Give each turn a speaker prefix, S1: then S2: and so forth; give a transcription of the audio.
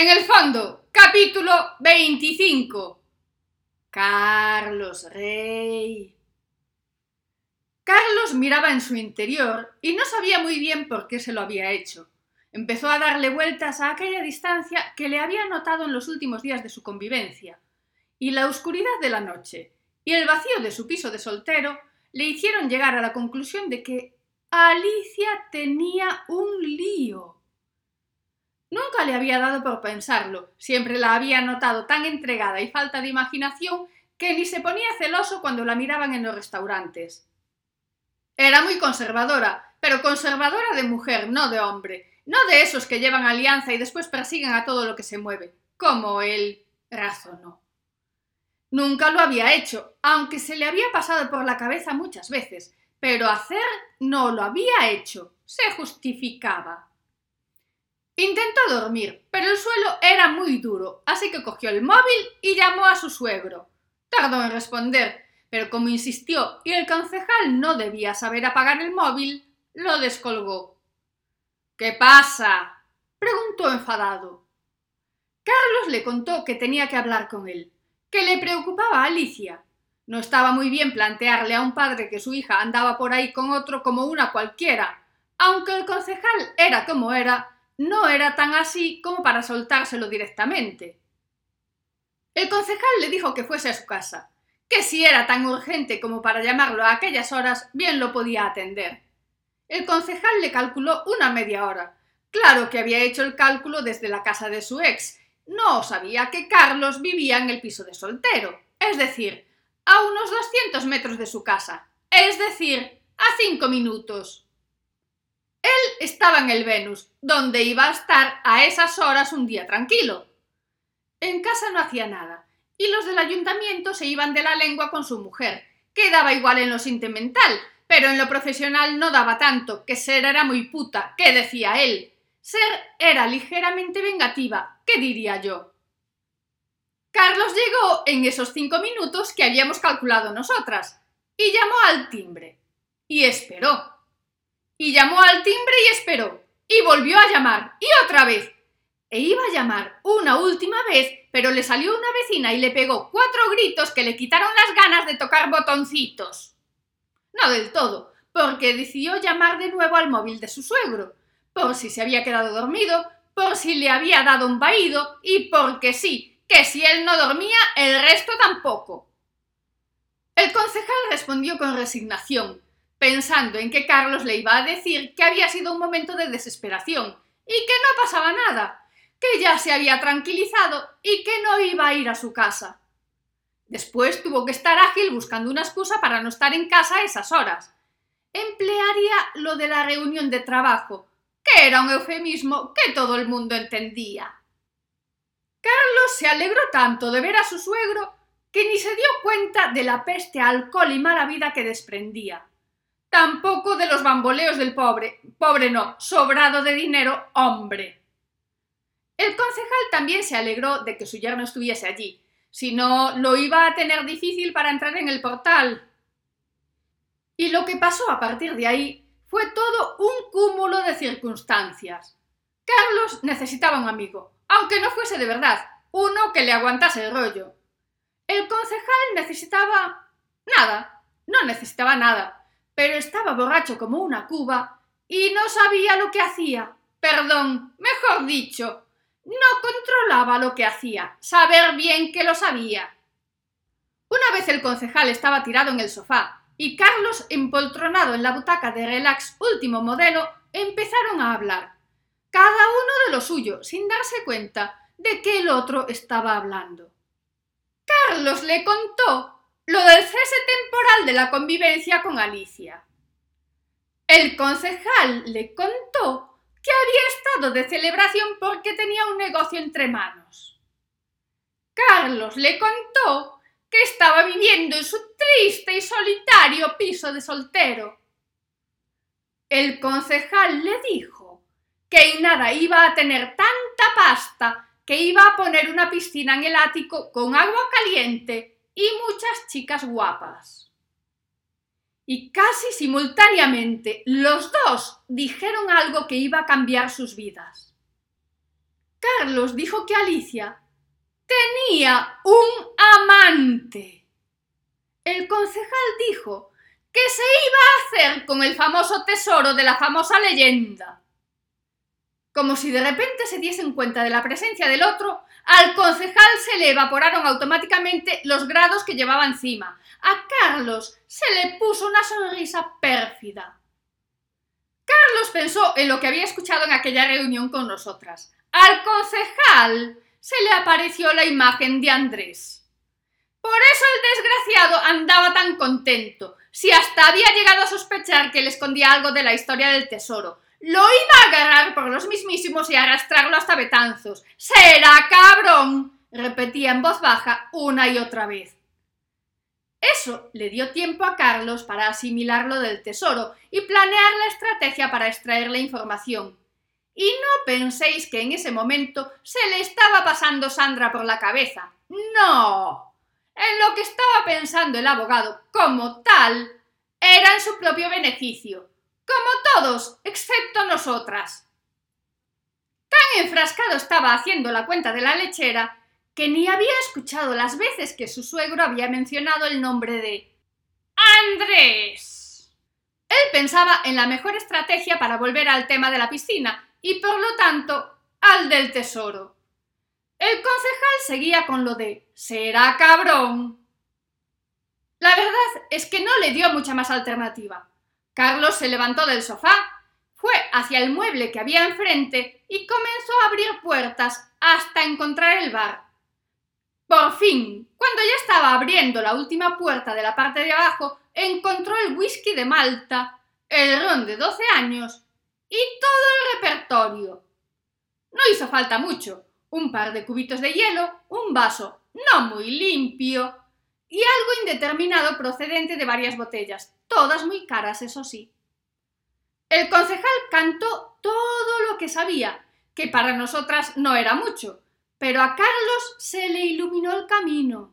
S1: En el fondo, capítulo 25. Carlos Rey. Carlos miraba en su interior y no sabía muy bien por qué se lo había hecho. Empezó a darle vueltas a aquella distancia que le había notado en los últimos días de su convivencia, y la oscuridad de la noche y el vacío de su piso de soltero le hicieron llegar a la conclusión de que Alicia tenía un lío. Nunca le había dado por pensarlo, siempre la había notado tan entregada y falta de imaginación que ni se ponía celoso cuando la miraban en los restaurantes. Era muy conservadora, pero conservadora de mujer, no de hombre, no de esos que llevan alianza y después persiguen a todo lo que se mueve, como él razonó. Nunca lo había hecho, aunque se le había pasado por la cabeza muchas veces, pero hacer no lo había hecho, se justificaba. Intentó dormir, pero el suelo era muy duro, así que cogió el móvil y llamó a su suegro. Tardó en responder, pero como insistió y el concejal no debía saber apagar el móvil, lo descolgó. ¿Qué pasa? preguntó enfadado. Carlos le contó que tenía que hablar con él, que le preocupaba a Alicia. No estaba muy bien plantearle a un padre que su hija andaba por ahí con otro como una cualquiera. Aunque el concejal era como era, no era tan así como para soltárselo directamente. El concejal le dijo que fuese a su casa, que si era tan urgente como para llamarlo a aquellas horas, bien lo podía atender. El concejal le calculó una media hora. Claro que había hecho el cálculo desde la casa de su ex, no sabía que Carlos vivía en el piso de soltero, es decir, a unos 200 metros de su casa, es decir, a cinco minutos. Él estaba en el Venus, donde iba a estar a esas horas un día tranquilo. En casa no hacía nada, y los del ayuntamiento se iban de la lengua con su mujer, que daba igual en lo sentimental, pero en lo profesional no daba tanto, que ser era muy puta, que decía él, ser era ligeramente vengativa, ¿qué diría yo? Carlos llegó en esos cinco minutos que habíamos calculado nosotras, y llamó al timbre. Y esperó. Y llamó al timbre y esperó. Y volvió a llamar. Y otra vez. E iba a llamar una última vez, pero le salió una vecina y le pegó cuatro gritos que le quitaron las ganas de tocar botoncitos. No del todo, porque decidió llamar de nuevo al móvil de su suegro, por si se había quedado dormido, por si le había dado un vaído y porque sí, que si él no dormía, el resto tampoco. El concejal respondió con resignación, pensando en que Carlos le iba a decir que había sido un momento de desesperación y que no pasaba nada, que ya se había tranquilizado y que no iba a ir a su casa. Después tuvo que estar ágil buscando una excusa para no estar en casa a esas horas. Emplearía lo de la reunión de trabajo, que era un eufemismo que todo el mundo entendía. Carlos se alegró tanto de ver a su suegro que ni se dio cuenta de la peste, alcohol y mala vida que desprendía. Tampoco de los bamboleos del pobre, pobre no, sobrado de dinero, hombre. El concejal también se alegró de que su yerno estuviese allí, si no lo iba a tener difícil para entrar en el portal. Y lo que pasó a partir de ahí fue todo un cúmulo de circunstancias. Carlos necesitaba un amigo, aunque no fuese de verdad, uno que le aguantase el rollo. El concejal necesitaba nada, no necesitaba nada, pero estaba borracho como una cuba y no sabía lo que hacía. Perdón, mejor dicho, no controlaba lo que hacía, saber bien que lo sabía. Una vez el concejal estaba tirado en el sofá, y Carlos, empoltronado en la butaca de relax último modelo, empezaron a hablar, cada uno de lo suyo, sin darse cuenta de que el otro estaba hablando. Carlos le contó lo del cese temporal de la convivencia con Alicia. El concejal le contó que había estado de celebración porque tenía un negocio entre manos. Carlos le contó que estaba viviendo en su triste y solitario piso de soltero. El concejal le dijo que nada iba a tener tanta pasta que iba a poner una piscina en el ático con agua caliente chicas guapas. Y casi simultáneamente los dos dijeron algo que iba a cambiar sus vidas. Carlos dijo que Alicia tenía un amante. El concejal dijo que se iba a hacer con el famoso tesoro de la famosa leyenda. Como si de repente se diesen cuenta de la presencia del otro, al concejal se le evaporaron automáticamente los grados que llevaba encima. A Carlos se le puso una sonrisa pérfida. Carlos pensó en lo que había escuchado en aquella reunión con nosotras. Al concejal se le apareció la imagen de Andrés. Por eso el desgraciado andaba tan contento, si hasta había llegado a sospechar que le escondía algo de la historia del tesoro. Lo iba a agarrar por los mismísimos y arrastrarlo hasta Betanzos. ¡Será cabrón! repetía en voz baja una y otra vez. Eso le dio tiempo a Carlos para asimilarlo del tesoro y planear la estrategia para extraer la información. Y no penséis que en ese momento se le estaba pasando Sandra por la cabeza. No. En lo que estaba pensando el abogado como tal era en su propio beneficio, como todos, excepto nosotras. Tan enfrascado estaba haciendo la cuenta de la lechera que ni había escuchado las veces que su suegro había mencionado el nombre de Andrés. Él pensaba en la mejor estrategia para volver al tema de la piscina y por lo tanto al del tesoro. El concejal seguía con lo de será cabrón. La verdad es que no le dio mucha más alternativa. Carlos se levantó del sofá, fue hacia el mueble que había enfrente y comenzó a abrir puertas hasta encontrar el bar. Por fin, cuando ya estaba abriendo la última puerta de la parte de abajo, encontró el whisky de Malta, el ron de 12 años y todo el repertorio. No hizo falta mucho, un par de cubitos de hielo, un vaso no muy limpio y algo indeterminado procedente de varias botellas, todas muy caras, eso sí. El concejal cantó todo lo que sabía, que para nosotras no era mucho, pero a Carlos se le iluminó el camino.